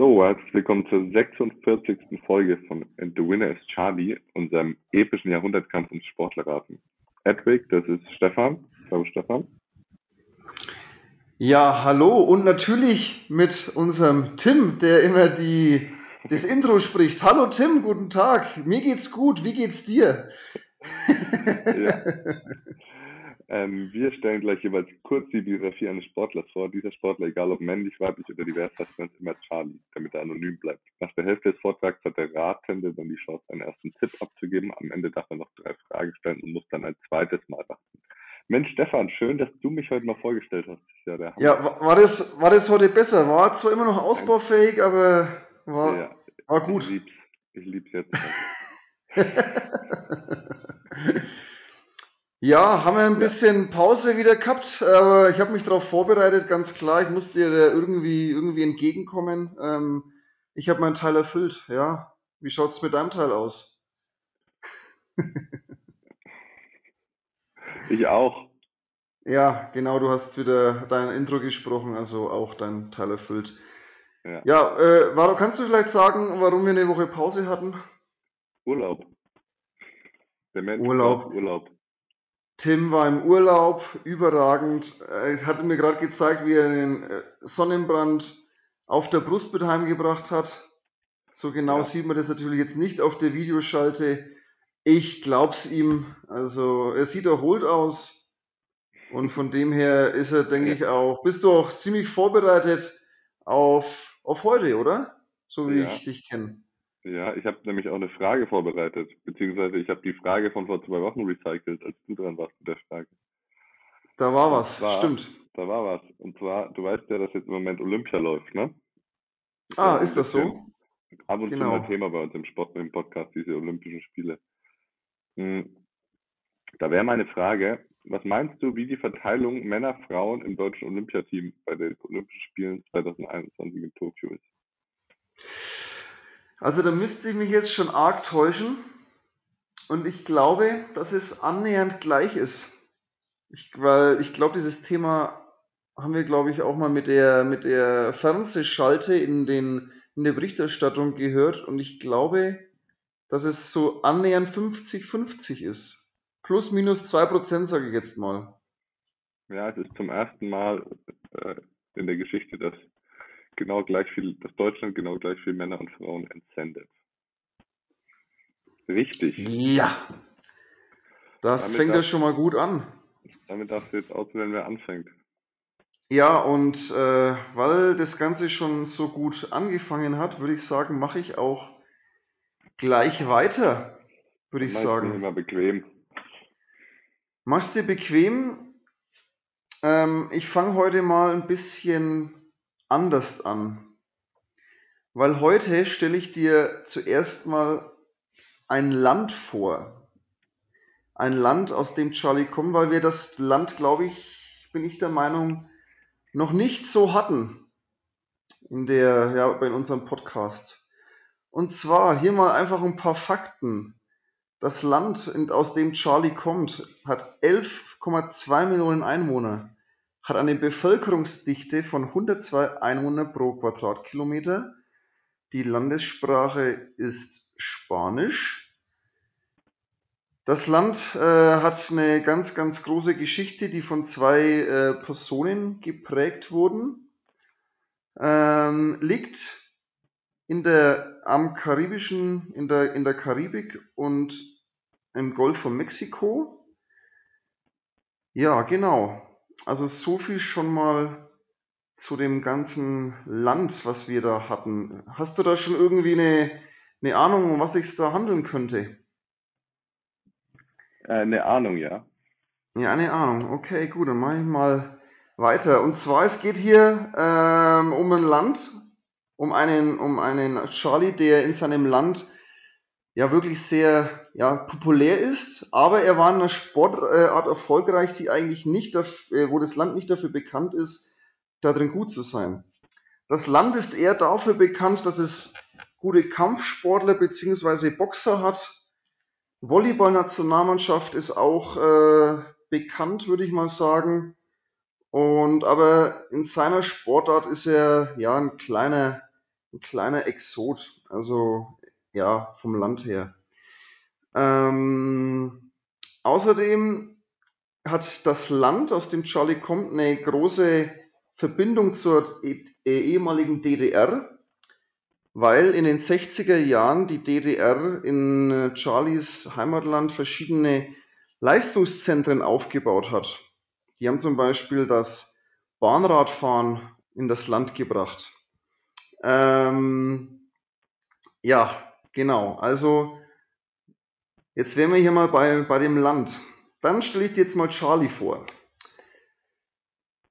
So, herzlich willkommen zur 46. Folge von And the Winner is Charlie, unserem epischen Jahrhundertkampf ums Sportlerraten. Edwig, das ist Stefan. Hallo Stefan. Ja, hallo und natürlich mit unserem Tim, der immer die, das Intro spricht. Hallo Tim, guten Tag. Mir geht's gut. Wie geht's dir? Ja. Ähm, wir stellen gleich jeweils kurz die Biografie eines Sportlers vor. Dieser Sportler, egal ob männlich, weiblich oder divers, heißt nennt immer Charlie, damit er anonym bleibt. Nach der Hälfte des Vortrags hat der Ratende dann die Chance, einen ersten Tipp abzugeben. Am Ende darf er noch drei Fragen stellen und muss dann ein zweites Mal warten. Mensch, Stefan, schön, dass du mich heute mal vorgestellt hast. Ja, ja war, war, das, war das heute besser? War zwar immer noch ausbaufähig, aber war, ja, war gut. Ich lieb's, ich lieb's jetzt. Ja, haben wir ein bisschen Pause wieder gehabt, aber ich habe mich darauf vorbereitet, ganz klar. Ich musste dir irgendwie, irgendwie entgegenkommen. Ähm, ich habe meinen Teil erfüllt, ja. Wie schaut es mit deinem Teil aus? ich auch. Ja, genau, du hast wieder dein Intro gesprochen, also auch dein Teil erfüllt. Ja, ja äh, warum, kannst du vielleicht sagen, warum wir eine Woche Pause hatten? Urlaub. Der Mensch Urlaub. Urlaub. Tim war im Urlaub, überragend. Er hat mir gerade gezeigt, wie er den äh, Sonnenbrand auf der Brust mit heimgebracht hat. So genau ja. sieht man das natürlich jetzt nicht auf der Videoschalte. Ich glaub's ihm. Also er sieht erholt aus. Und von dem her ist er, denke ich, auch. Bist du auch ziemlich vorbereitet auf, auf heute, oder? So wie ja. ich dich kenne. Ja, ich habe nämlich auch eine Frage vorbereitet, beziehungsweise ich habe die Frage von vor zwei Wochen recycelt, als du dran warst mit der Frage. Da war was, zwar, stimmt. Da war was. Und zwar, du weißt ja, dass jetzt im Moment Olympia läuft, ne? Ah, ist das so? Ab und genau. zu mal Thema bei uns im Sport, im Podcast, diese Olympischen Spiele. Hm. Da wäre meine Frage, was meinst du, wie die Verteilung Männer, Frauen im deutschen Olympiateam bei den Olympischen Spielen 2021 in Tokio ist? Also da müsste ich mich jetzt schon arg täuschen. Und ich glaube, dass es annähernd gleich ist. Ich, weil ich glaube, dieses Thema haben wir, glaube ich, auch mal mit der, mit der Fernsehschalte in, den, in der Berichterstattung gehört. Und ich glaube, dass es so annähernd 50-50 ist. Plus, minus 2%, sage ich jetzt mal. Ja, es ist zum ersten Mal äh, in der Geschichte, dass genau gleich viel, dass Deutschland genau gleich viel Männer und Frauen entsendet. Richtig. Ja. Das damit fängt ja schon mal gut an. Damit darfst du jetzt auswählen, wer anfängt. Ja, und äh, weil das Ganze schon so gut angefangen hat, würde ich sagen, mache ich auch gleich weiter, würde ich sagen. Immer bequem. Machst dir bequem. Ähm, ich fange heute mal ein bisschen anders an. Weil heute stelle ich dir zuerst mal ein Land vor. Ein Land, aus dem Charlie kommt, weil wir das Land, glaube ich, bin ich der Meinung, noch nicht so hatten in der, ja, bei unserem Podcast. Und zwar hier mal einfach ein paar Fakten. Das Land, aus dem Charlie kommt, hat 11,2 Millionen Einwohner hat eine Bevölkerungsdichte von 102 Einwohner pro Quadratkilometer. Die Landessprache ist Spanisch. Das Land äh, hat eine ganz, ganz große Geschichte, die von zwei äh, Personen geprägt wurden. Ähm, liegt in der, am karibischen, in der, in der Karibik und im Golf von Mexiko. Ja, genau. Also so viel schon mal zu dem ganzen Land, was wir da hatten. Hast du da schon irgendwie eine, eine Ahnung, um was es da handeln könnte? Äh, eine Ahnung, ja. Ja, eine Ahnung. Okay, gut, dann mache ich mal weiter. Und zwar, es geht hier ähm, um ein Land, um einen, um einen Charlie, der in seinem Land ja wirklich sehr ja, populär ist, aber er war in einer Sportart erfolgreich, die eigentlich nicht, äh, wo das Land nicht dafür bekannt ist, darin gut zu sein. Das Land ist eher dafür bekannt, dass es gute Kampfsportler bzw. Boxer hat. Volleyball-Nationalmannschaft ist auch äh, bekannt, würde ich mal sagen. Und aber in seiner Sportart ist er ja ein kleiner ein kleiner Exot, also ja, vom Land her. Ähm, außerdem hat das Land, aus dem Charlie kommt, eine große Verbindung zur eh ehemaligen DDR, weil in den 60er Jahren die DDR in äh, Charlies Heimatland verschiedene Leistungszentren aufgebaut hat. Die haben zum Beispiel das Bahnradfahren in das Land gebracht. Ähm, ja, genau. Also jetzt wären wir hier mal bei, bei dem Land. Dann stelle ich dir jetzt mal Charlie vor.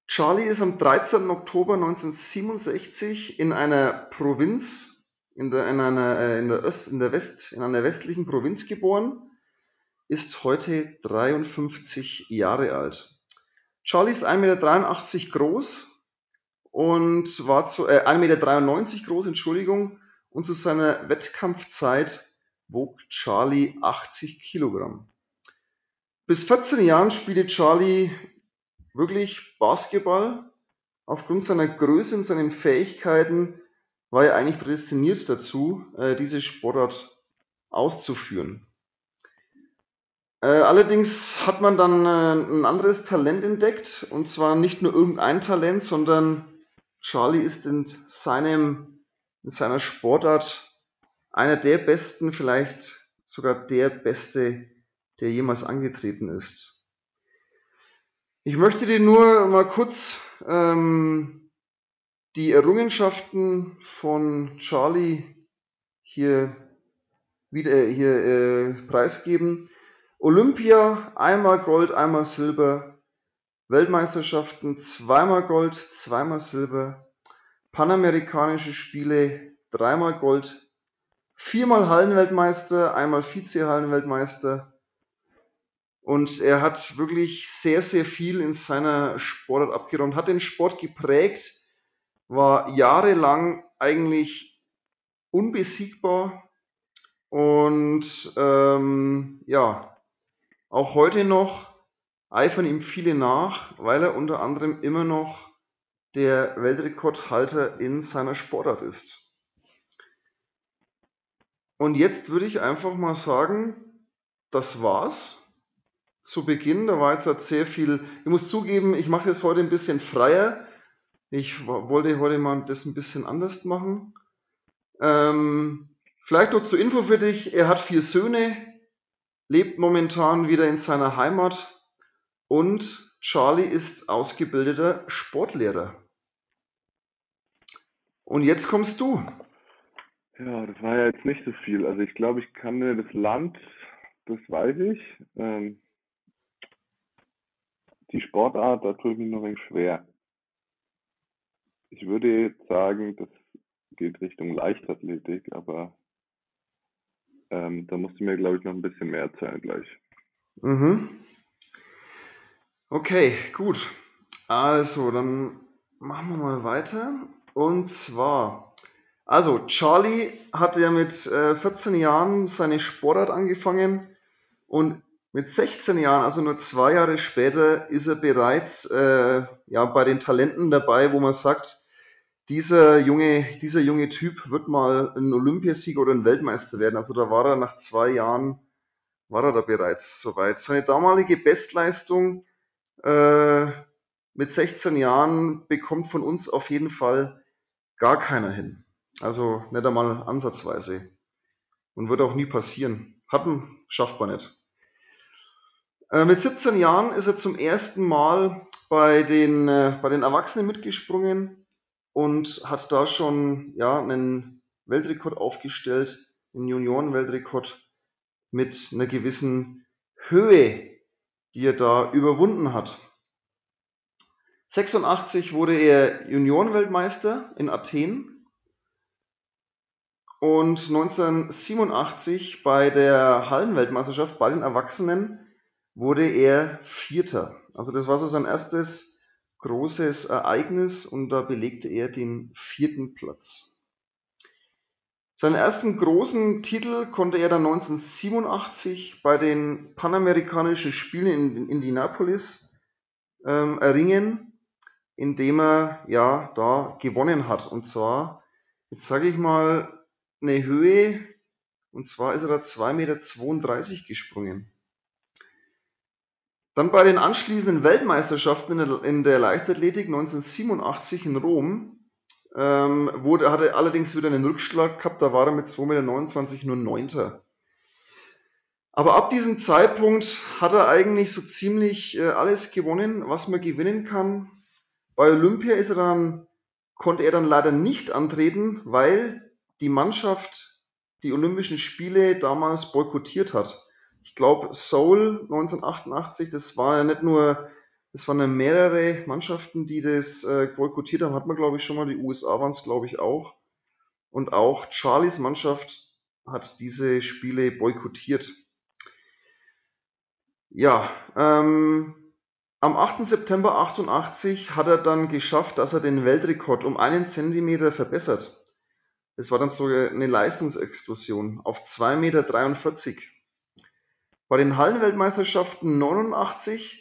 Charlie ist am 13. Oktober 1967 in einer Provinz, in, der, in, einer, äh, in, der, Öst, in, der West, in einer westlichen Provinz geboren, ist heute 53 Jahre alt. Charlie ist 1,83 Meter groß und war zu, äh, 1,93 Meter groß, Entschuldigung, und zu seiner Wettkampfzeit wog Charlie 80 Kilogramm. Bis 14 Jahren spielte Charlie wirklich Basketball. Aufgrund seiner Größe und seinen Fähigkeiten war er eigentlich prädestiniert dazu, äh, diese Sportart auszuführen. Äh, allerdings hat man dann äh, ein anderes Talent entdeckt, und zwar nicht nur irgendein Talent, sondern Charlie ist in seinem, in seiner Sportart einer der besten, vielleicht sogar der beste der jemals angetreten ist. Ich möchte dir nur mal kurz ähm, die Errungenschaften von Charlie hier wieder äh, hier äh, preisgeben. Olympia, einmal Gold, einmal Silber. Weltmeisterschaften, zweimal Gold, zweimal Silber. Panamerikanische Spiele, dreimal Gold, viermal Hallenweltmeister, einmal Vize-Hallenweltmeister, und er hat wirklich sehr, sehr viel in seiner Sportart abgeräumt, hat den Sport geprägt, war jahrelang eigentlich unbesiegbar und ähm, ja, auch heute noch eifern ihm viele nach, weil er unter anderem immer noch der Weltrekordhalter in seiner Sportart ist. Und jetzt würde ich einfach mal sagen, das war's zu Beginn. Da war jetzt halt sehr viel. Ich muss zugeben, ich mache das heute ein bisschen freier. Ich wollte heute mal das ein bisschen anders machen. Ähm, vielleicht noch zur Info für dich. Er hat vier Söhne, lebt momentan wieder in seiner Heimat und Charlie ist ausgebildeter Sportlehrer. Und jetzt kommst du. Ja, das war ja jetzt nicht so viel. Also ich glaube, ich kann mir das Land, das weiß ich. Ähm, die Sportart, da tue ich mich noch ein wenig schwer. Ich würde jetzt sagen, das geht Richtung Leichtathletik, aber ähm, da musst du mir, glaube ich, noch ein bisschen mehr erzählen gleich. Mhm. Okay, gut. Also, dann machen wir mal weiter. Und zwar, also Charlie hatte ja mit äh, 14 Jahren seine Sportart angefangen und mit 16 Jahren, also nur zwei Jahre später, ist er bereits äh, ja, bei den Talenten dabei, wo man sagt, dieser junge, dieser junge Typ wird mal ein Olympiasieger oder ein Weltmeister werden. Also da war er nach zwei Jahren, war er da bereits soweit. Seine damalige Bestleistung äh, mit 16 Jahren bekommt von uns auf jeden Fall gar keiner hin. Also nicht einmal ansatzweise. Und wird auch nie passieren. Hatten schafft man nicht. Äh, mit 17 Jahren ist er zum ersten Mal bei den, äh, bei den Erwachsenen mitgesprungen und hat da schon ja, einen Weltrekord aufgestellt, einen Junioren-Weltrekord mit einer gewissen Höhe, die er da überwunden hat. 86 wurde er Juniorenweltmeister in Athen und 1987 bei der Hallenweltmeisterschaft bei den Erwachsenen wurde er Vierter. Also das war so sein erstes großes Ereignis und da belegte er den vierten Platz. Seinen ersten großen Titel konnte er dann 1987 bei den Panamerikanischen Spielen in Indianapolis ähm, erringen, indem er ja da gewonnen hat. Und zwar jetzt sage ich mal, eine Höhe, und zwar ist er da 2,32 Meter gesprungen. Dann bei den anschließenden Weltmeisterschaften in der, in der Leichtathletik 1987 in Rom ähm, wurde, hatte allerdings wieder einen Rückschlag gehabt, da war er mit 2,29 Meter nur Neunter. Aber ab diesem Zeitpunkt hat er eigentlich so ziemlich äh, alles gewonnen, was man gewinnen kann. Bei Olympia ist er dann, konnte er dann leider nicht antreten, weil die Mannschaft die Olympischen Spiele damals boykottiert hat. Ich glaube, Seoul 1988, das war ja nicht nur, das waren ja mehrere Mannschaften, die das äh, boykottiert haben, hat man glaube ich schon mal, die USA waren es glaube ich auch. Und auch Charlies Mannschaft hat diese Spiele boykottiert. Ja, ähm, am 8. September 88 hat er dann geschafft, dass er den Weltrekord um einen Zentimeter verbessert. Das war dann so eine Leistungsexplosion auf 2,43 Meter. Bei den Hallenweltmeisterschaften 89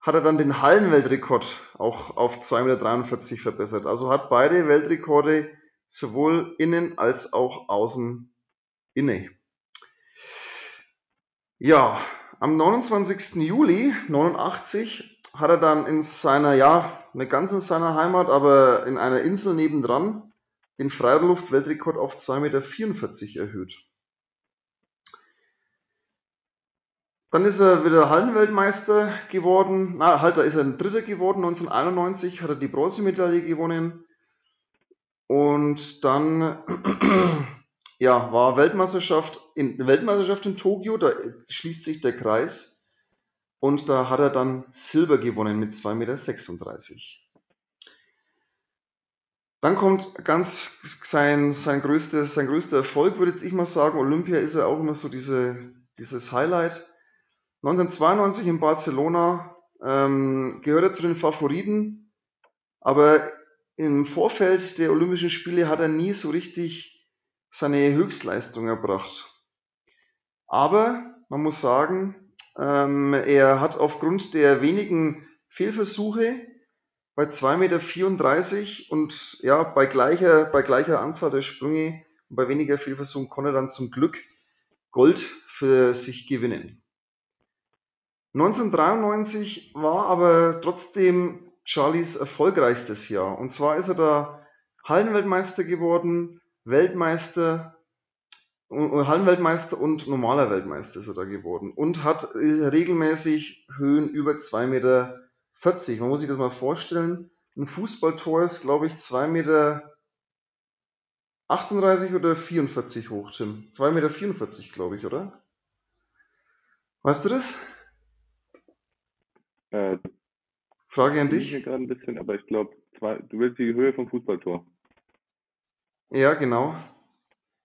hat er dann den Hallenweltrekord auch auf 2,43 Meter verbessert. Also hat beide Weltrekorde sowohl innen als auch außen inne. Ja, am 29. Juli 89 hat er dann in seiner, ja, nicht ganz in seiner Heimat, aber in einer Insel nebendran den Freiluft-Weltrekord auf 2,44 Meter erhöht. Dann ist er wieder Hallenweltmeister geworden. Na, halt, da ist er ein Dritter geworden. 1991 hat er die Bronzemedaille gewonnen. Und dann ja, war Weltmeisterschaft in, Weltmeisterschaft in Tokio, da schließt sich der Kreis. Und da hat er dann Silber gewonnen mit 2,36 Meter. Dann kommt ganz sein, sein, größter, sein größter Erfolg, würde ich mal sagen. Olympia ist ja auch immer so diese, dieses Highlight. 1992 in Barcelona ähm, gehört er zu den Favoriten, aber im Vorfeld der Olympischen Spiele hat er nie so richtig seine Höchstleistung erbracht. Aber man muss sagen, ähm, er hat aufgrund der wenigen Fehlversuche bei 2,34 Meter und ja, bei gleicher, bei gleicher Anzahl der Sprünge und bei weniger Fehlversuchen konnte er dann zum Glück Gold für sich gewinnen. 1993 war aber trotzdem Charlies erfolgreichstes Jahr. Und zwar ist er da Hallenweltmeister geworden, Weltmeister, Hallenweltmeister und normaler Weltmeister ist er da geworden und hat regelmäßig Höhen über 2,40 Meter. Man muss sich das mal vorstellen. Ein Fußballtor ist, glaube ich, 2,38 Meter oder 44 hoch, Tim. 2,44 Meter, glaube ich, oder? Weißt du das? Äh, Frage an ich dich. hier gerade ein bisschen, aber ich glaube, du willst die Höhe vom Fußballtor. Ja, genau.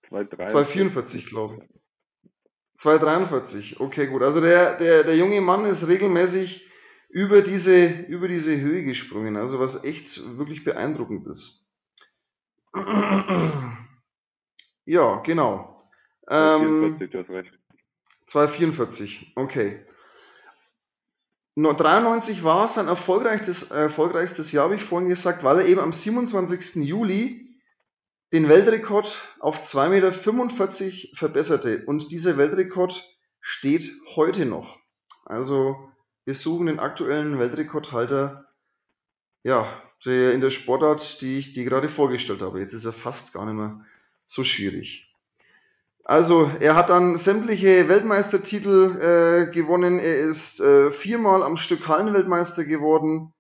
2,44, glaube ich. 2,43. Okay, gut. Also der, der, der junge Mann ist regelmäßig über diese, über diese Höhe gesprungen, also was echt wirklich beeindruckend ist. Ja, genau. Ähm, 2,44, du hast recht. 2,44, okay. No- 93 war sein erfolgreichstes, erfolgreichstes Jahr, habe ich vorhin gesagt, weil er eben am 27. Juli den Weltrekord auf 2,45 Meter verbesserte. Und dieser Weltrekord steht heute noch. Also wir suchen den aktuellen Weltrekordhalter, ja, der in der Sportart, die ich dir gerade vorgestellt habe. Jetzt ist er fast gar nicht mehr so schwierig. Also, er hat dann sämtliche Weltmeistertitel äh, gewonnen. Er ist äh, viermal am Stück Hallenweltmeister geworden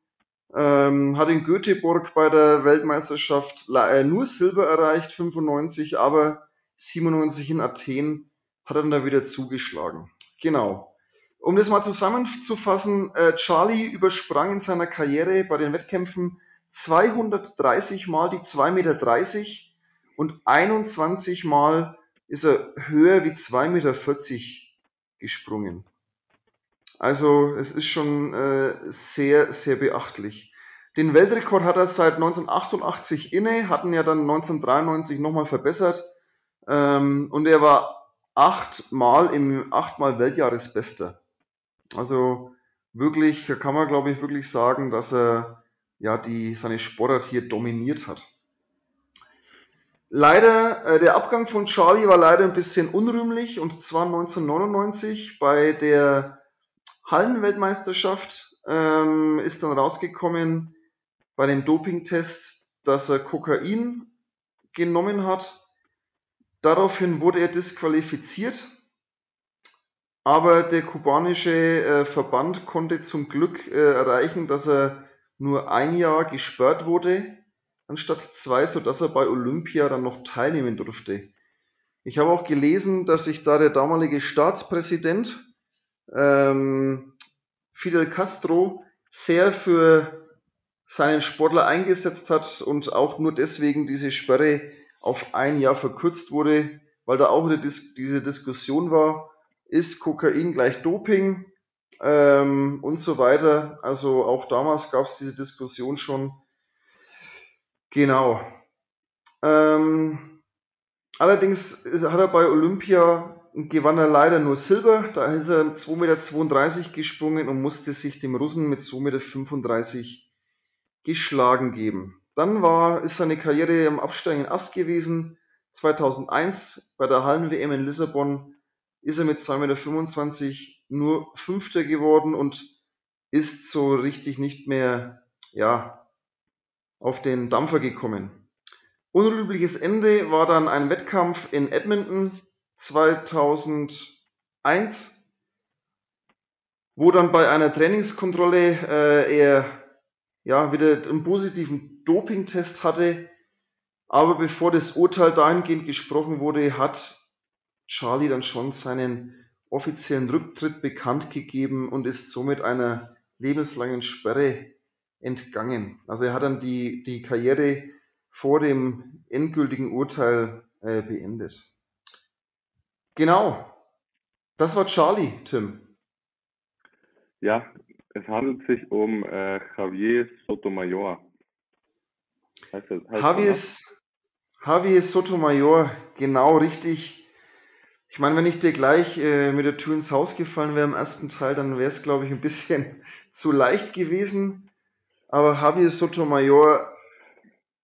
ähm, hat in Göteborg bei der Weltmeisterschaft äh, nur Silber erreicht, 95, aber 97 in Athen hat er dann da wieder zugeschlagen. Genau. Um das mal zusammenzufassen, äh, Charlie übersprang in seiner Karriere bei den Wettkämpfen 230 Mal die 2,30 Meter und 21 Mal ist er höher wie 2,40 Meter gesprungen. Also es ist schon äh, sehr, sehr beachtlich. Den Weltrekord hat er seit 1988 inne, hatten ja dann 1993 nochmal verbessert. Ähm, und er war achtmal im achtmal Weltjahresbester. Also wirklich, da kann man glaube ich wirklich sagen, dass er ja die seine Sportart hier dominiert hat. Leider, äh, der Abgang von Charlie war leider ein bisschen unrühmlich und zwar 1999 bei der Hallenweltmeisterschaft ähm, ist dann rausgekommen bei dem Dopingtest, dass er Kokain genommen hat. Daraufhin wurde er disqualifiziert, aber der kubanische äh, Verband konnte zum Glück äh, erreichen, dass er nur ein Jahr gesperrt wurde anstatt zwei, sodass er bei Olympia dann noch teilnehmen durfte. Ich habe auch gelesen, dass sich da der damalige Staatspräsident ähm, Fidel Castro sehr für seinen Sportler eingesetzt hat und auch nur deswegen diese Sperre auf ein Jahr verkürzt wurde, weil da auch Dis diese Diskussion war, ist Kokain gleich Doping ähm, und so weiter. Also auch damals gab es diese Diskussion schon. Genau. Ähm, allerdings hat er bei Olympia gewann er leider nur Silber. Da ist er 2,32 Meter gesprungen und musste sich dem Russen mit 2,35 Meter geschlagen geben. Dann war, ist seine Karriere im absteigenden Ast gewesen. 2001 bei der Hallen-WM in Lissabon ist er mit 2,25 Meter nur Fünfter geworden und ist so richtig nicht mehr, ja, auf den Dampfer gekommen. Unrühmliches Ende war dann ein Wettkampf in Edmonton 2001, wo dann bei einer Trainingskontrolle äh, er ja wieder einen positiven Dopingtest hatte. Aber bevor das Urteil dahingehend gesprochen wurde, hat Charlie dann schon seinen offiziellen Rücktritt bekannt gegeben und ist somit einer lebenslangen Sperre entgangen. Also er hat dann die, die Karriere vor dem endgültigen Urteil äh, beendet. Genau. Das war Charlie, Tim. Ja, es handelt sich um äh, Javier Sotomayor. Heißt das, heißt Javier, Javier Sotomayor, genau richtig. Ich meine, wenn ich dir gleich äh, mit der Tür ins Haus gefallen wäre im ersten Teil, dann wäre es, glaube ich, ein bisschen zu leicht gewesen. Aber Javier Sotomayor.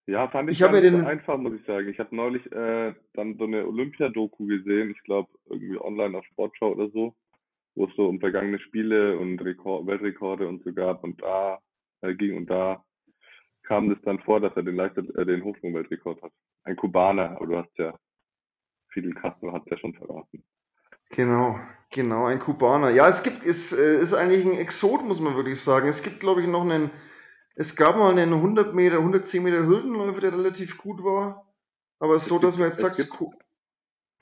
Ja, fand ich, ich habe den einfach, muss ich sagen. Ich habe neulich äh, dann so eine Olympia-Doku gesehen, ich glaube irgendwie online auf Sportschau oder so, wo es so um vergangene Spiele und Rekord, Weltrekorde und so gab und da äh, ging und da kam es dann vor, dass er den, Leichtet, äh, den Hochsprung-Weltrekord hat. Ein Kubaner, aber du hast ja, Fidel Castro hat ja schon verraten. Genau, genau, ein Kubaner. Ja, es gibt, es äh, ist eigentlich ein Exot, muss man wirklich sagen. Es gibt, glaube ich, noch einen es gab mal einen 100 Meter, 110 Meter Hürdenläufer, der relativ gut war. Aber es so, dass man jetzt sagt, es gibt,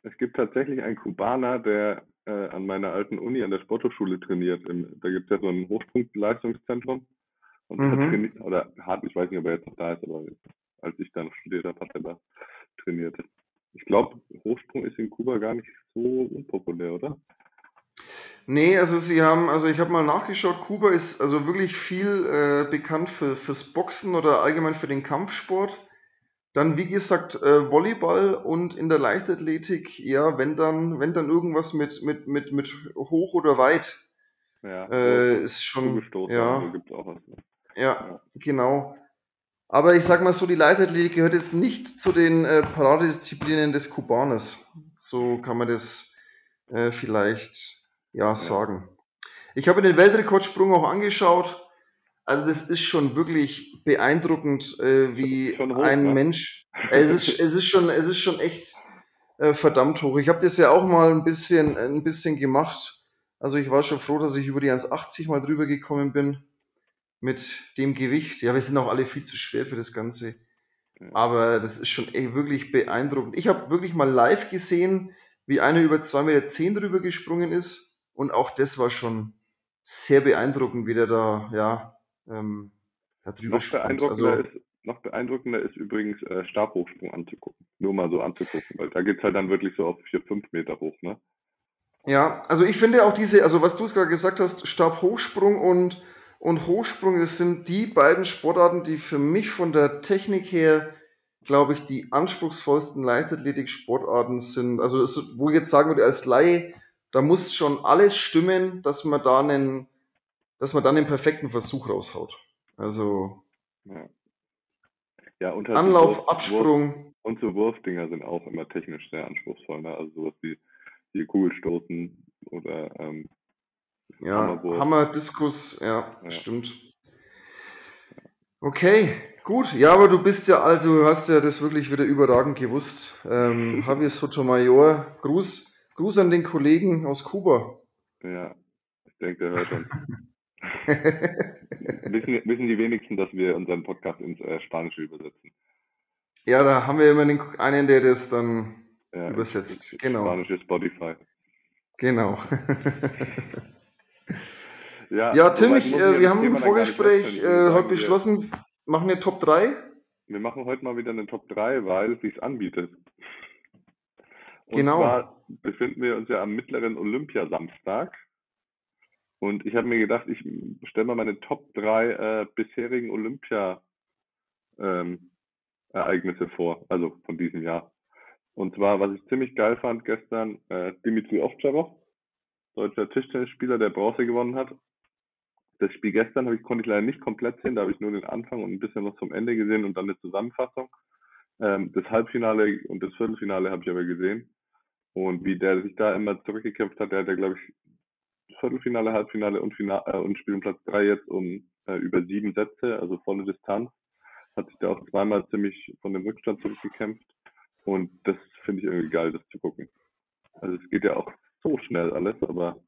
es gibt tatsächlich einen Kubaner, der äh, an meiner alten Uni an der Sporthochschule trainiert. Im, da gibt es ja so ein Hochsprungleistungszentrum. Und mhm. hat trainiert, oder hat, ich weiß nicht, ob er jetzt noch da ist, aber als ich da noch studiert habe, hat er da trainiert. Ich glaube, Hochsprung ist in Kuba gar nicht so unpopulär, oder? Nee, also sie haben, also ich habe mal nachgeschaut, Kuba ist also wirklich viel äh, bekannt für, fürs Boxen oder allgemein für den Kampfsport. Dann, wie gesagt, äh, Volleyball und in der Leichtathletik, ja, wenn dann, wenn dann irgendwas mit, mit, mit, mit hoch oder weit ja, äh, ist schon. Ja, also gibt's auch was, ne? ja, ja, genau. Aber ich sag mal so, die Leichtathletik gehört jetzt nicht zu den äh, Paradedisziplinen des Kubaners. So kann man das äh, vielleicht ja, sagen. Ich habe den Weltrekordsprung auch angeschaut. Also das ist schon wirklich beeindruckend, äh, wie hoch, ein ne? Mensch. Es ist, es ist schon, es ist schon echt äh, verdammt hoch. Ich habe das ja auch mal ein bisschen, ein bisschen gemacht. Also ich war schon froh, dass ich über die 1,80 mal drüber gekommen bin mit dem Gewicht. Ja, wir sind auch alle viel zu schwer für das Ganze. Aber das ist schon ey, wirklich beeindruckend. Ich habe wirklich mal live gesehen, wie einer über 2,10 Meter drüber gesprungen ist. Und auch das war schon sehr beeindruckend, wie der da, ja, ähm, da drüber noch beeindruckender, also, ist, noch beeindruckender ist übrigens äh, Stabhochsprung anzugucken. Nur mal so anzugucken, weil da geht es halt dann wirklich so auf 4, 5 Meter hoch, ne? Ja, also ich finde auch diese, also was du es gerade gesagt hast, Stabhochsprung und, und Hochsprung, das sind die beiden Sportarten, die für mich von der Technik her, glaube ich, die anspruchsvollsten Leichtathletik-Sportarten sind. Also es, wo ich jetzt sagen würde, als Laie, da muss schon alles stimmen, dass man da einen, dass man dann einen perfekten Versuch raushaut. Also ja. Ja, Anlauf, Absprung, Und so Wurfdinger sind auch immer technisch sehr anspruchsvoll, ne? Also sowas wie, wie Kugelstoßen oder ähm, Ja, Hammerwurf. Hammer, Diskus, ja, Ja. stimmt. Okay, gut. Ja, aber du bist ja alt, du hast ja das wirklich wieder überragend gewusst. Ähm, Javier Sotomayor, Gruß, Gruß an den Kollegen aus Kuba. Ja, ich denke, der hört uns. wissen, wissen die wenigsten, dass wir unseren Podcast ins äh, Spanische übersetzen. Ja, da haben wir immer den, einen, der das dann Ja, übersetzt. ins Genau, Spanische Spotify. genau. Ja, Ja, Tim, ich, äh, wir haben im Vorgespräch äh, heute beschlossen, machen wir Top 3. Wir machen heute mal wieder eine Top 3, weil es sich anbietet. Und Genau. zwar befinden wir uns ja am mittleren Olympiasamstag. Und ich habe mir gedacht, ich stelle mal meine Top 3 äh, bisherigen Olympia-Ereignisse ähm, vor, also von diesem Jahr. Und zwar, was ich ziemlich geil fand gestern, äh, Dimitri Ovtcharov, deutscher Tischtennisspieler, der Bronze gewonnen hat. Das Spiel gestern ich, konnte ich leider nicht komplett sehen, da habe ich nur den Anfang und ein bisschen was vom Ende gesehen und dann eine Zusammenfassung. Ähm, das Halbfinale und das Viertelfinale habe ich aber gesehen. Und wie der sich da immer zurückgekämpft hat, der hat ja, glaube ich, Viertelfinale, Halbfinale und, Finale, äh, und spielt um Platz drei jetzt um äh, über sieben Sätze, also volle Distanz. Hat sich da auch zweimal ziemlich von dem Rückstand zurückgekämpft. Und das finde ich irgendwie geil, das zu gucken. Also es geht ja auch so schnell alles, aber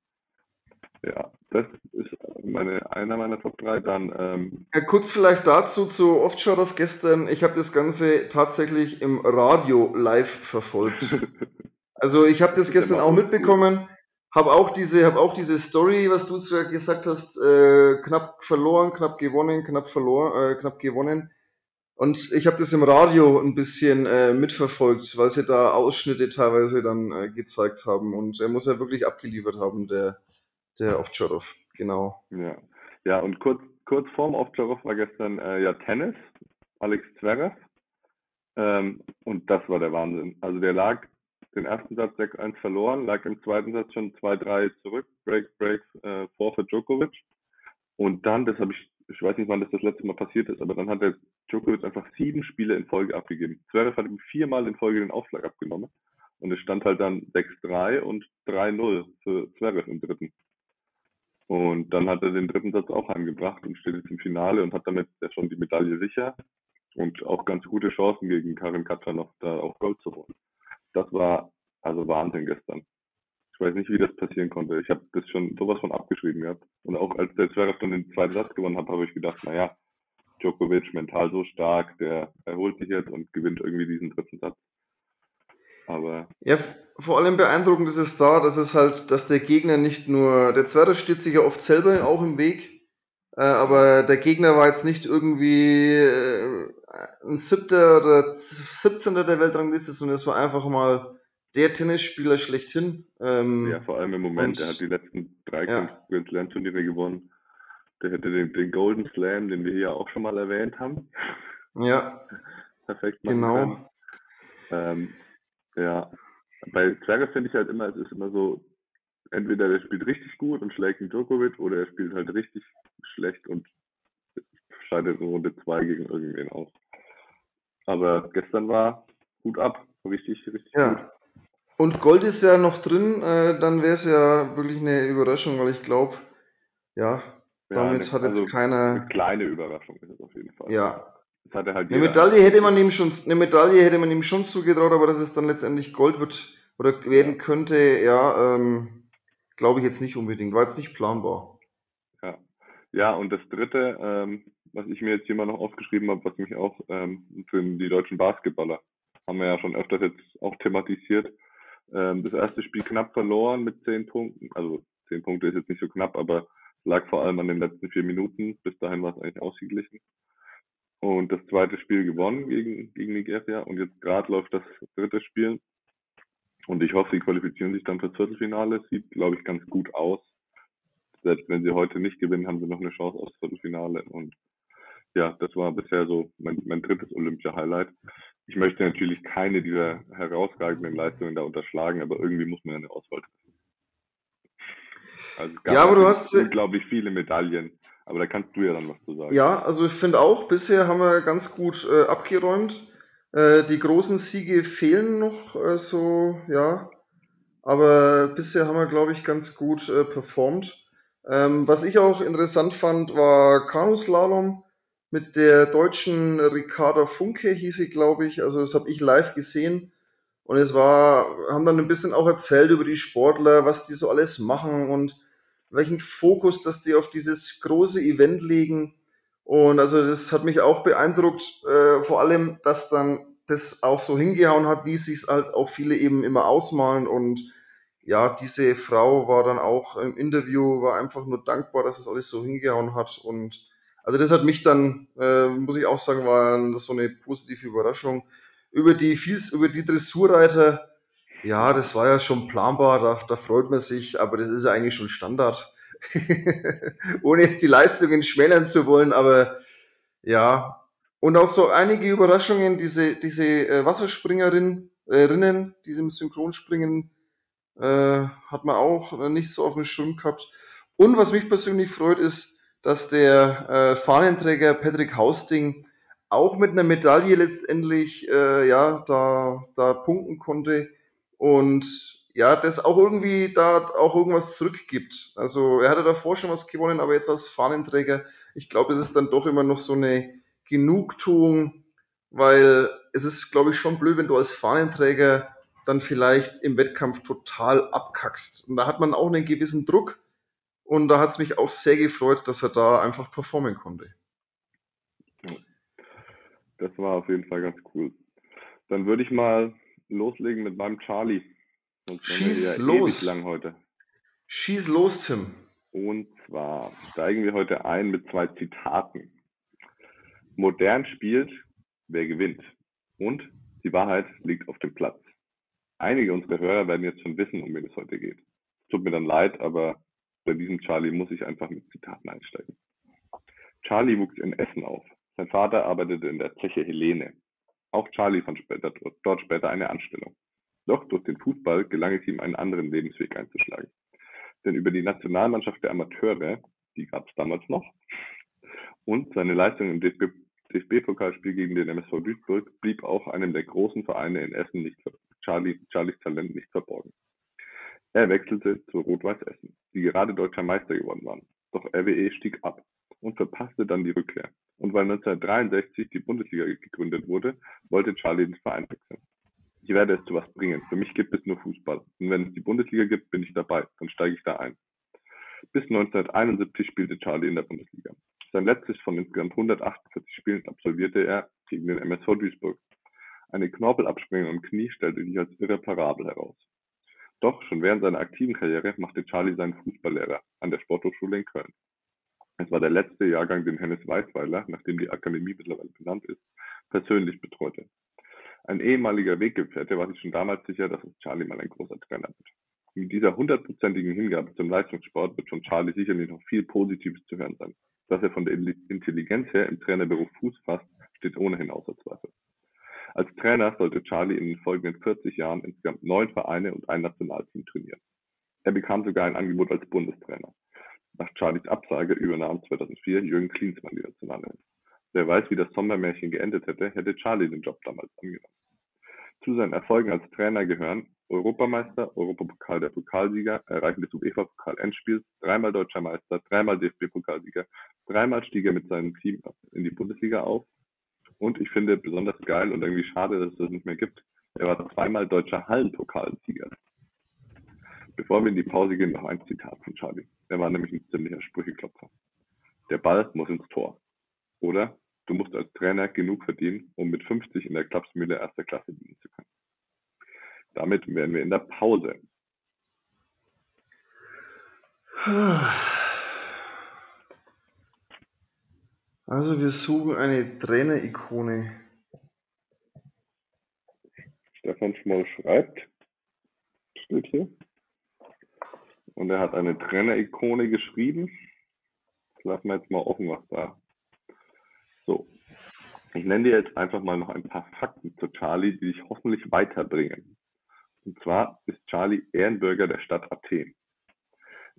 ja, das ist meine, einer meiner Top 3. Dann, ähm, Ja, kurz vielleicht dazu zu Ovtcharov gestern. Ich habe das Ganze tatsächlich im Radio live verfolgt. Also ich habe das gestern auch mitbekommen, habe auch diese, habe auch diese Story, was du gesagt hast, äh, knapp verloren, knapp gewonnen, knapp verloren, äh, knapp gewonnen. Und ich habe das im Radio ein bisschen äh, mitverfolgt, weil sie da Ausschnitte teilweise dann äh, gezeigt haben. Und er muss ja wirklich abgeliefert haben, der, der Ovtcharov. Genau. ja. ja, und kurz, kurz vorm Ovtcharov war gestern äh, ja Tennis, Alex Zverev. Ähm, und das war der Wahnsinn. Also der lag den ersten Satz 6-1 verloren, lag im zweiten Satz schon 2-3 zurück, Break, Break, äh, vor für Djokovic. Und dann, das habe ich, ich weiß nicht, wann das das letzte Mal passiert ist, aber dann hat der Djokovic einfach sieben Spiele in Folge abgegeben. Zverev hat ihm viermal in Folge den Aufschlag abgenommen. Und es stand halt dann 6-3 und 3-0 für Zverev im dritten. Und dann hat er den dritten Satz auch heimgebracht und steht jetzt im Finale und hat damit ja schon die Medaille sicher und auch ganz gute Chancen gegen Karin Katschanov da auch Gold zu holen. Das war also Wahnsinn gestern. Ich weiß nicht, wie das passieren konnte. Ich habe das schon sowas von abgeschrieben gehabt. Und auch als der Zverev dann den zweiten Satz gewonnen hat, habe ich gedacht, naja, Djokovic mental so stark, der erholt sich jetzt und gewinnt irgendwie diesen dritten Satz. Aber Ja, vor allem beeindruckend ist es da, dass es halt, dass der Gegner nicht nur, der Zverev steht sich ja oft selber auch im Weg, äh, aber der Gegner war jetzt nicht irgendwie äh, ein siebter oder z- 17. der Weltrangliste, sondern es war einfach mal der Tennisspieler schlechthin. Ähm, ja, vor allem im Moment, und- der hat die letzten drei Ja. Grand Slam Turniere gewonnen. Der hätte den, den Golden Slam, den wir hier auch schon mal erwähnt haben, ja, perfekt genau. Ähm, ja, bei Zverev finde ich halt immer, es ist immer so, entweder der spielt richtig gut und schlägt einen Djokovic oder er spielt halt richtig schlecht und scheidet in Runde 2 gegen irgendwen aus. Aber gestern war gut ab, richtig, richtig gut. Ja. Und Gold ist ja noch drin, äh, dann wäre es ja wirklich eine Überraschung, weil ich glaube, ja, damit eine- hat jetzt also keiner, Eine kleine Überraschung ist es auf jeden Fall. ja, halt Eine. Medaille hätte man ihm schon, eine Medaille hätte man ihm schon zugetraut, aber dass es dann letztendlich Gold wird oder werden könnte, ja, ähm, glaube ich jetzt nicht unbedingt. War jetzt nicht planbar. Ja. ja, und das dritte, ähm, was ich mir jetzt hier mal noch aufgeschrieben habe, was mich auch ähm, sind die deutschen Basketballer. Haben wir ja schon öfters jetzt auch thematisiert. Ähm, das erste Spiel knapp verloren mit zehn Punkten. Also zehn Punkte ist jetzt nicht so knapp, aber lag vor allem an den letzten vier Minuten. Bis dahin war es eigentlich ausgeglichen. Und das zweite Spiel gewonnen gegen, gegen Nigeria. Und jetzt gerade läuft das dritte Spiel. Und ich hoffe, sie qualifizieren sich dann fürs Viertelfinale. Sieht, glaube ich, ganz gut aus. Selbst wenn sie heute nicht gewinnen, haben sie noch eine Chance aufs Viertelfinale. Und ja, das war bisher so mein, mein drittes Olympia-Highlight. Ich möchte natürlich keine dieser herausragenden Leistungen da unterschlagen, aber irgendwie muss man ja eine Auswahl treffen. Also Ja, aber du hast, äh, unglaublich viele Medaillen. Aber da kannst du ja dann was zu sagen. Ja, also ich finde auch, bisher haben wir ganz gut äh, abgeräumt. Äh, die großen Siege fehlen noch, äh, so, ja. Aber bisher haben wir, glaube ich, ganz gut äh, performt. Ähm, was ich auch interessant fand, war Kanuslalom mit der deutschen Ricarda Funke, hieß sie, glaube ich. Also das habe ich live gesehen. Und es war, haben dann ein bisschen auch erzählt über die Sportler, was die so alles machen und welchen Fokus, dass die auf dieses große Event legen. Und also das hat mich auch beeindruckt, äh, vor allem, dass dann das auch so hingehauen hat, wie sich halt auch viele eben immer ausmalen. Und ja, diese Frau war dann auch im Interview, war einfach nur dankbar, dass es das alles so hingehauen hat. Und also das hat mich dann, äh, muss ich auch sagen, war so eine positive Überraschung über die, Fies, über die Dressurreiter, ja, das war ja schon planbar, da, da freut man sich, aber das ist ja eigentlich schon Standard. Ohne jetzt die Leistungen schmälern zu wollen, aber ja. Und auch so einige Überraschungen, diese, diese äh, Wasserspringerinnen, äh, diesem Synchronspringen, äh, hat man auch nicht so auf dem Schirm gehabt. Und was mich persönlich freut, ist, dass der äh, Fahnenträger Patrick Hausting auch mit einer Medaille letztendlich äh, ja da da punkten konnte und ja das auch irgendwie da auch irgendwas zurückgibt. Also er hatte davor schon was gewonnen, aber jetzt als Fahnenträger, ich glaube, es ist dann doch immer noch so eine Genugtuung, weil es ist, glaube ich, schon blöd, wenn du als Fahnenträger dann vielleicht im Wettkampf total abkackst. Und da hat man auch einen gewissen Druck. Und da hat es mich auch sehr gefreut, dass er da einfach performen konnte. Das war auf jeden Fall ganz cool. Dann würde ich mal loslegen mit meinem Charlie. Sonst Schieß ja los. lang heute. Schieß los, Tim. Und zwar steigen wir heute ein mit zwei Zitaten. Modern spielt, wer gewinnt. Und die Wahrheit liegt auf dem Platz. Einige unserer Hörer werden jetzt schon wissen, um wen es heute geht. Tut mir dann leid, aber bei diesem Charlie muss ich einfach mit Zitaten einsteigen. Charlie wuchs in Essen auf. Sein Vater arbeitete in der Zeche Helene. Auch Charlie fand später, dort später eine Anstellung. Doch durch den Fußball gelang es ihm, einen anderen Lebensweg einzuschlagen. Denn über die Nationalmannschaft der Amateure, die gab es damals noch, und seine Leistung im DFB-Pokalspiel gegen den MSV Duisburg blieb auch einem der großen Vereine in Essen nicht Charlie, Charlies Talent nicht verborgen. Er wechselte zu Rot-Weiß Essen, die gerade deutscher Meister geworden waren. Doch RWE stieg ab und verpasste dann die Rückkehr. Und weil 1963 die Bundesliga gegründet wurde, wollte Charlie den Verein wechseln. Ich werde es zu was bringen. Für mich gibt es nur Fußball. Und wenn es die Bundesliga gibt, bin ich dabei. Dann steige ich da ein. Bis 1971 spielte Charlie in der Bundesliga. Sein letztes von insgesamt 148 Spielen absolvierte er gegen den MSV Duisburg. Eine Knorpelabsprengung im Knie stellte sich als irreparabel heraus. Doch schon während seiner aktiven Karriere machte Charlie seinen Fußballlehrer an der Sporthochschule in Köln. Es war der letzte Jahrgang, den Hennes Weißweiler, nachdem die Akademie mittlerweile benannt ist, persönlich betreute. Ein ehemaliger Weggefährte war sich schon damals sicher, dass es Charlie mal ein großer Trainer wird. Mit dieser hundertprozentigen Hingabe zum Leistungssport wird von Charlie sicherlich noch viel Positives zu hören sein. Dass er von der Intelligenz her im Trainerberuf Fuß fasst, steht ohnehin außer Zweifel. Als Trainer sollte Charlie in den folgenden 40 Jahren insgesamt neun Vereine und ein Nationalteam trainieren. Er bekam sogar ein Angebot als Bundestrainer. Nach Charlies Absage übernahm 2004 Jürgen Klinsmann die Nationalelf. Wer weiß, wie das Sommermärchen geendet hätte, hätte Charlie den Job damals angenommen. Zu seinen Erfolgen als Trainer gehören Europameister, Europapokal der Pokalsieger, Erreichen des UEFA-Pokal-Endspiels, dreimal Deutscher Meister, dreimal DFB-Pokalsieger, dreimal stieg er mit seinem Team in die Bundesliga auf. Und ich finde besonders geil und irgendwie schade, dass es das nicht mehr gibt. Er war zweimal deutscher Hallenpokalsieger. Bevor wir in die Pause gehen, noch ein Zitat von Charlie. Er war nämlich ein ziemlicher Sprücheklopfer. Der Ball muss ins Tor. Oder du musst als Trainer genug verdienen, um mit 50 in der Klapsmühle erster Klasse dienen zu können. Damit wären wir in der Pause. Also wir suchen eine Trainer-Ikone. Stefan Schmoll schreibt, steht hier. Und er hat eine Trainer-Ikone geschrieben. Das lassen wir jetzt mal offen, was da. So. Ich nenne dir jetzt einfach mal noch ein paar Fakten zu Charlie, die dich hoffentlich weiterbringen. Und zwar ist Charlie Ehrenbürger der Stadt Athen.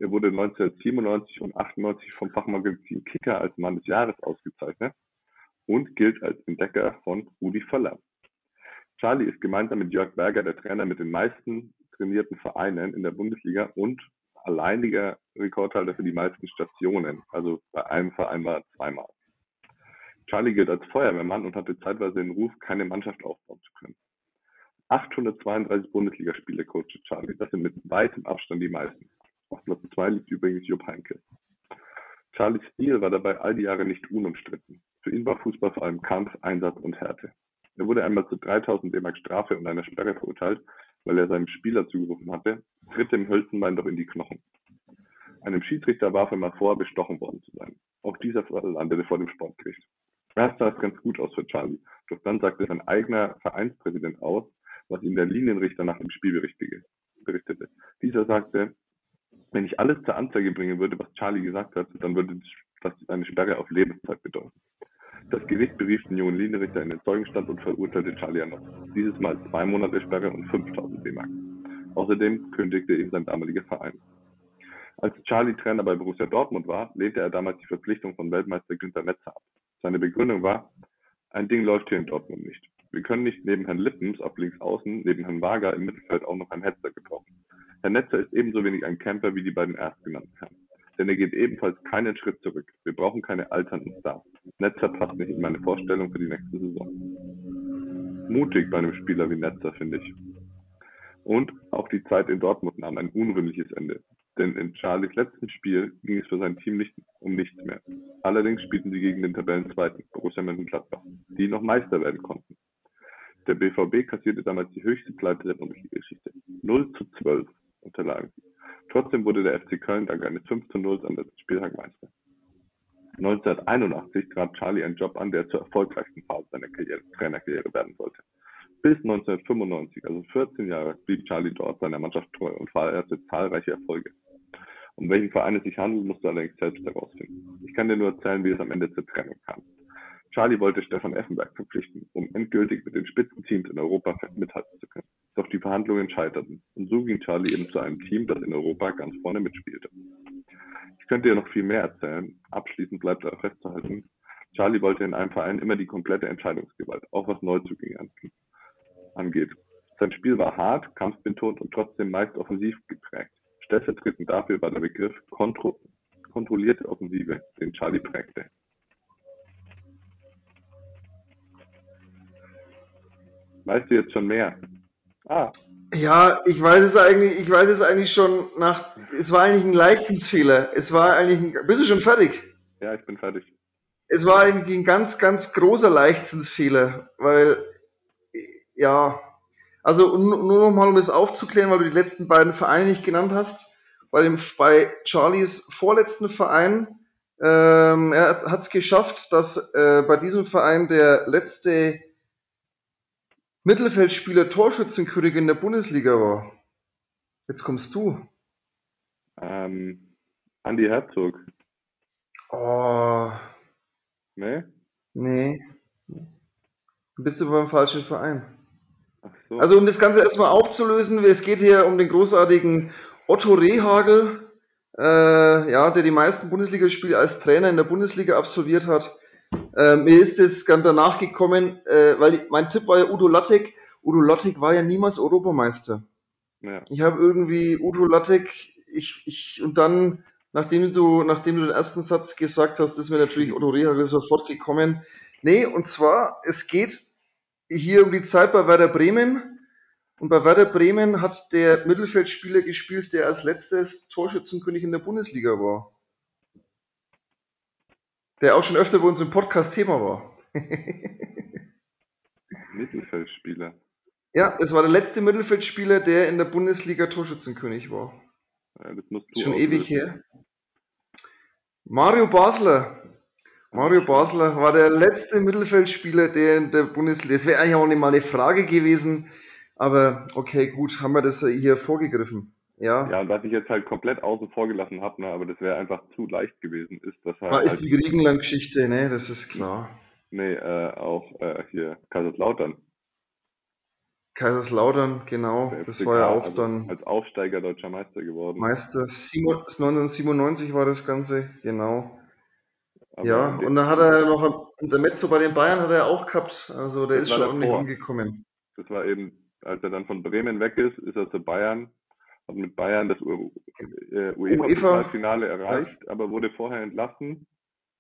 Er wurde 1997 und 98 vom Fachmagazin Kicker als Mann des Jahres ausgezeichnet und gilt als Entdecker von Rudi Völler. Charlie ist gemeinsam mit Jörg Berger der Trainer mit den meisten trainierten Vereinen in der Bundesliga und alleiniger Rekordhalter für die meisten Stationen. Also bei einem Verein war er zweimal. Charlie gilt als Feuerwehrmann und hatte zeitweise den Ruf, keine Mannschaft aufbauen zu können. 832 Bundesligaspiele coachte Charlie. Das sind mit weitem Abstand die meisten. Auf Platz 2 liegt übrigens Jupp Heynckes. Charlies Stil war dabei all die Jahre nicht unumstritten. Für ihn war Fußball vor allem Kampf, Einsatz und Härte. Er wurde einmal zu 3000 D-Mark Strafe und einer Sperre verurteilt, weil er seinem Spieler zugerufen hatte, tritt dem Hölzenbein doch in die Knochen. Einem Schiedsrichter warf er mal vor, bestochen worden zu sein. Auch dieser landete vor dem Sportgericht. Erst sah es ganz gut aus für Charlie, doch dann sagte sein eigener Vereinspräsident aus, was ihm der Linienrichter nach dem Spiel berichtete. Dieser sagte, wenn ich alles zur Anzeige bringen würde, was Charlie gesagt hat, dann würde das eine Sperre auf Lebenszeit bedeuten. Das Gericht berief den jungen Linienrichter in den Zeugenstand und verurteilte Charlie erneut. Dieses Mal zwei Monate Sperre und 5000 D-Mark. Außerdem kündigte ihm sein damaliger Verein. Als Charlie Trainer bei Borussia Dortmund war, lehnte er damals die Verpflichtung von Weltmeister Günter Netzer ab. Seine Begründung war, ein Ding läuft hier in Dortmund nicht. Wir können nicht neben Herrn Lippens auf links außen, neben Herrn Wager im Mittelfeld auch noch einen Hetzer gebrauchen. Herr Netzer ist ebenso wenig ein Camper wie die beiden erstgenannten Herren. Denn er geht ebenfalls keinen Schritt zurück. Wir brauchen keine alternden Stars. Netzer passt nicht in meine Vorstellung für die nächste Saison. Mutig bei einem Spieler wie Netzer, finde ich. Und auch die Zeit in Dortmund nahm ein unrühmliches Ende. Denn in Charlies letzten Spiel ging es für sein Team nicht um nichts mehr. Allerdings spielten sie gegen den Tabellenzweiten, Borussia Mönchengladbach, die noch Meister werden konnten. Der BVB kassierte damals die höchste Pleite der Bundesliga-Geschichte. 0 zu 12 unterlagen. Trotzdem wurde der FC Köln dank eines 5 zu 0 am letzten Spieltag Meister. 1981 trat Charlie einen Job an, der zur erfolgreichsten Phase seiner Karriere, Trainerkarriere werden sollte. Bis 1995, also 14 Jahre, blieb Charlie dort seiner Mannschaft treu und feierte zahlreiche Erfolge. Um welchen Verein es sich handelt, musst du allerdings selbst herausfinden. Ich kann dir nur erzählen, wie es am Ende zur Trennung kam. Charlie wollte Stefan Effenberg verpflichten, um endgültig mit den Spitzenteams in Europa mithalten zu können. Doch die Verhandlungen scheiterten und so ging Charlie eben zu einem Team, das in Europa ganz vorne mitspielte. Ich könnte dir noch viel mehr erzählen. Abschließend bleibt aber festzuhalten, Charlie wollte in einem Verein immer die komplette Entscheidungsgewalt, auch was Neuzugänge angeht. Sein Spiel war hart, kampfbetont und trotzdem meist offensiv geprägt. Stellvertretend dafür war der Begriff kontro kontrollierte Offensive, den Charlie prägte. Weißt du jetzt schon mehr? Ah. Ja, ich weiß es eigentlich, ich weiß es eigentlich schon nach, es war eigentlich ein Leichtensfehler. Es war eigentlich ein, bist du schon fertig? Ja, ich bin fertig. Es war eigentlich ein ganz, ganz großer Leichtsinnsfehler, weil, ja, also nur noch mal, um das aufzuklären, weil du die letzten beiden Vereine nicht genannt hast, bei, dem, bei Charlies vorletzten Verein, ähm, er hat es geschafft, dass äh, bei diesem Verein der letzte Mittelfeldspieler Torschützenkönig in der Bundesliga war. Jetzt kommst du. Ähm, Andi Herzog. Oh. Nee? Nee. Bist du beim falschen Verein. Ach so. Also um das Ganze erstmal aufzulösen, es geht hier um den großartigen Otto Rehagel, äh, ja, der die meisten Bundesligaspiele als Trainer in der Bundesliga absolviert hat. Äh, mir ist es ganz danach gekommen, äh, weil ich, mein Tipp war ja Udo Lattek. Udo Lattek war ja niemals Europameister. Ja. Ich habe irgendwie Udo Lattek, ich, ich, und dann, nachdem du, nachdem du den ersten Satz gesagt hast, ist mir natürlich Otto Rehagel sofort gekommen. Nee, und zwar, es geht hier um die Zeit bei Werder Bremen. Und bei Werder Bremen hat der Mittelfeldspieler gespielt, der als letztes Torschützenkönig in der Bundesliga war der auch schon öfter bei uns im Podcast Thema war. Mittelfeldspieler. Ja, es war der letzte Mittelfeldspieler, der in der Bundesliga Torschützenkönig war. Ja, das musst du schon ewig her. Mario Basler. Mario Basler war der letzte Mittelfeldspieler, der in der Bundesliga. Das wäre eigentlich auch nicht mal eine Frage gewesen, aber okay, gut, haben wir das hier vorgegriffen. Ja. Ja, und was ich jetzt halt komplett außen vor gelassen habe, ne, aber das wäre einfach zu leicht gewesen, ist, dass halt. War ist halt die Griechenland-Geschichte, ne, das ist klar. Nee, äh, auch äh, hier Kaiserslautern. Kaiserslautern, genau. Das war ja auch also dann. Als Aufsteiger deutscher Meister geworden. Meister, 1997 war das Ganze, genau. Aber ja, und dann hat er noch, der Mezzo bei den Bayern hat er auch gehabt, also der ist schon ordentlich hingekommen. Das war eben, als er dann von Bremen weg ist, ist er zu Bayern, hat mit Bayern das äh, UEFA-Pokalfinale erreicht, aber wurde vorher entlassen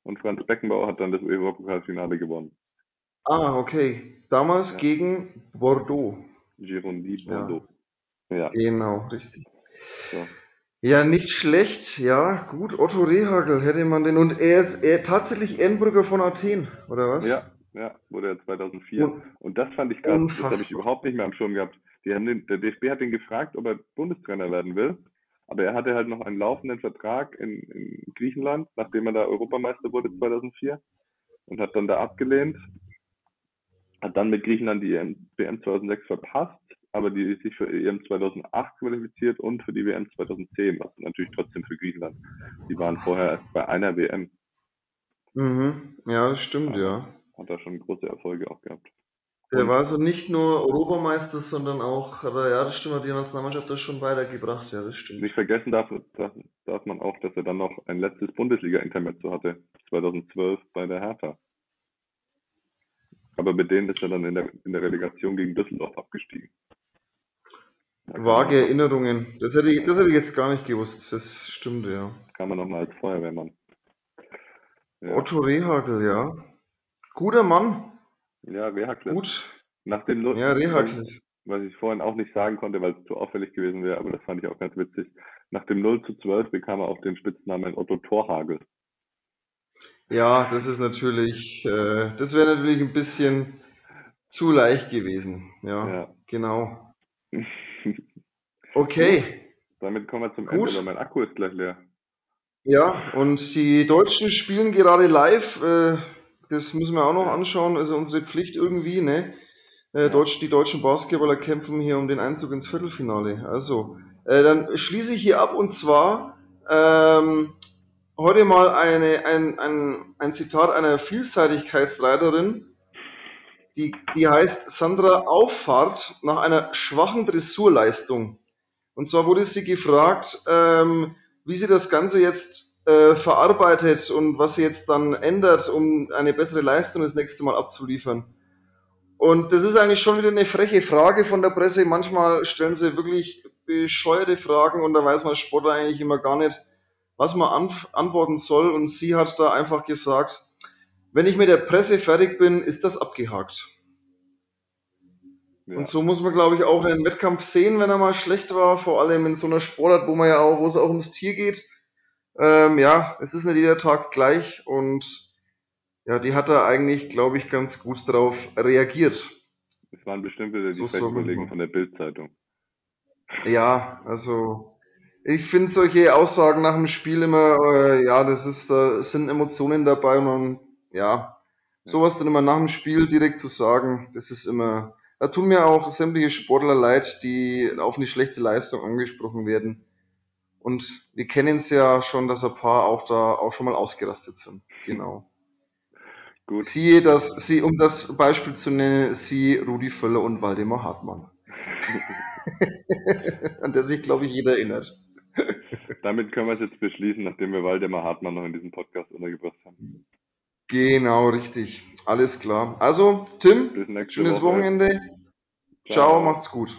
und Franz Beckenbauer hat dann das UEFA-Pokalfinale gewonnen. Ah, okay. Damals ja. gegen Bordeaux. Girondi Bordeaux. Ja. ja. Genau, richtig. So. Ja, nicht schlecht, ja, gut. Otto Rehagel hätte man den. Und er ist er tatsächlich Ehrenbrücker von Athen, oder was? Ja, ja, wurde er 2004. Und, und das fand ich krass, das habe ich überhaupt nicht mehr am Schirm gehabt. Die haben den, der DFB hat ihn gefragt, ob er Bundestrainer werden will. Aber er hatte halt noch einen laufenden Vertrag in, in Griechenland, nachdem er da Europameister wurde 2004 und hat dann da abgelehnt. Hat dann mit Griechenland die WM 2006 verpasst aber die sich für EM 2008 qualifiziert und für die WM 2010, was natürlich trotzdem für Griechenland. Die waren vorher erst bei einer WM. Mhm. Ja, das stimmt, ja. Hat da schon große Erfolge auch gehabt. Der war also nicht nur Europameister, sondern auch, ja, das stimmt, hat die Nationalmannschaft das schon weitergebracht, ja, das stimmt. Nicht vergessen darf, darf, darf man auch, dass er dann noch ein letztes Bundesliga-Intermezzo hatte, 2012 bei der Hertha. Aber mit denen ist er dann in der, in der Relegation gegen Düsseldorf abgestiegen. Vage Erinnerungen. Das hätte, ich, das hätte ich jetzt gar nicht gewusst. Das stimmt, ja. Kann man nochmal als Feuerwehrmann. Ja. Otto Rehagel, ja. Guter Mann. Ja, Rehagel. Gut. Nach dem Null, ja, Rehagel. Was ich vorhin auch nicht sagen konnte, weil es zu auffällig gewesen wäre, aber das fand ich auch ganz witzig. Nach dem 0 zu 12 bekam er auch den Spitznamen Otto Torhagel. Ja, das ist natürlich, äh, das wäre natürlich ein bisschen zu leicht gewesen. Ja, ja. genau. Okay. Damit kommen wir zum Gut. Ende, weil mein Akku ist gleich leer. Ja, und die Deutschen spielen gerade live. Äh, das müssen wir auch noch anschauen. Also unsere Pflicht irgendwie, ne? Äh, Deutsch, die deutschen Basketballer kämpfen hier um den Einzug ins Viertelfinale. Also, äh, dann schließe ich hier ab und zwar ähm, heute mal eine, ein, ein, ein Zitat einer Vielseitigkeitsreiterin, die, die heißt Sandra Auffahrt nach einer schwachen Dressurleistung. Und zwar wurde sie gefragt, ähm, wie sie das Ganze jetzt äh, verarbeitet und was sie jetzt dann ändert, um eine bessere Leistung das nächste Mal abzuliefern. Und das ist eigentlich schon wieder eine freche Frage von der Presse. Manchmal stellen sie wirklich bescheuerte Fragen und da weiß man Sportler eigentlich immer gar nicht, was man antworten soll. Und sie hat da einfach gesagt, wenn ich mit der Presse fertig bin, ist das abgehakt. Ja. Und so muss man, glaube ich, auch einen Wettkampf sehen, wenn er mal schlecht war, vor allem in so einer Sportart, wo man ja auch, wo es auch ums Tier geht. Ähm, ja, es ist nicht jeder Tag gleich und ja, die hat da eigentlich, glaube ich, ganz gut darauf reagiert. Es waren bestimmt wieder die so Kollegen von der Bildzeitung. Ja, also ich finde solche Aussagen nach dem Spiel immer, äh, ja, das ist, da sind Emotionen dabei und man ja, sowas dann immer nach dem Spiel direkt zu sagen, das ist immer, da tun mir auch sämtliche Sportler leid, die auf eine schlechte Leistung angesprochen werden. Und wir kennen es ja schon, dass ein paar auch da auch schon mal ausgerastet sind. Genau. Gut. Siehe das, sie, um das Beispiel zu nennen, sie Rudi Völler und Waldemar Hartmann. An der sich, glaube ich, jeder erinnert. Damit können wir es jetzt beschließen, nachdem wir Waldemar Hartmann noch in diesem Podcast untergebracht haben. Genau, richtig. Alles klar. Also, Tim, schönes Woche. Wochenende. Ciao. Ciao, macht's gut.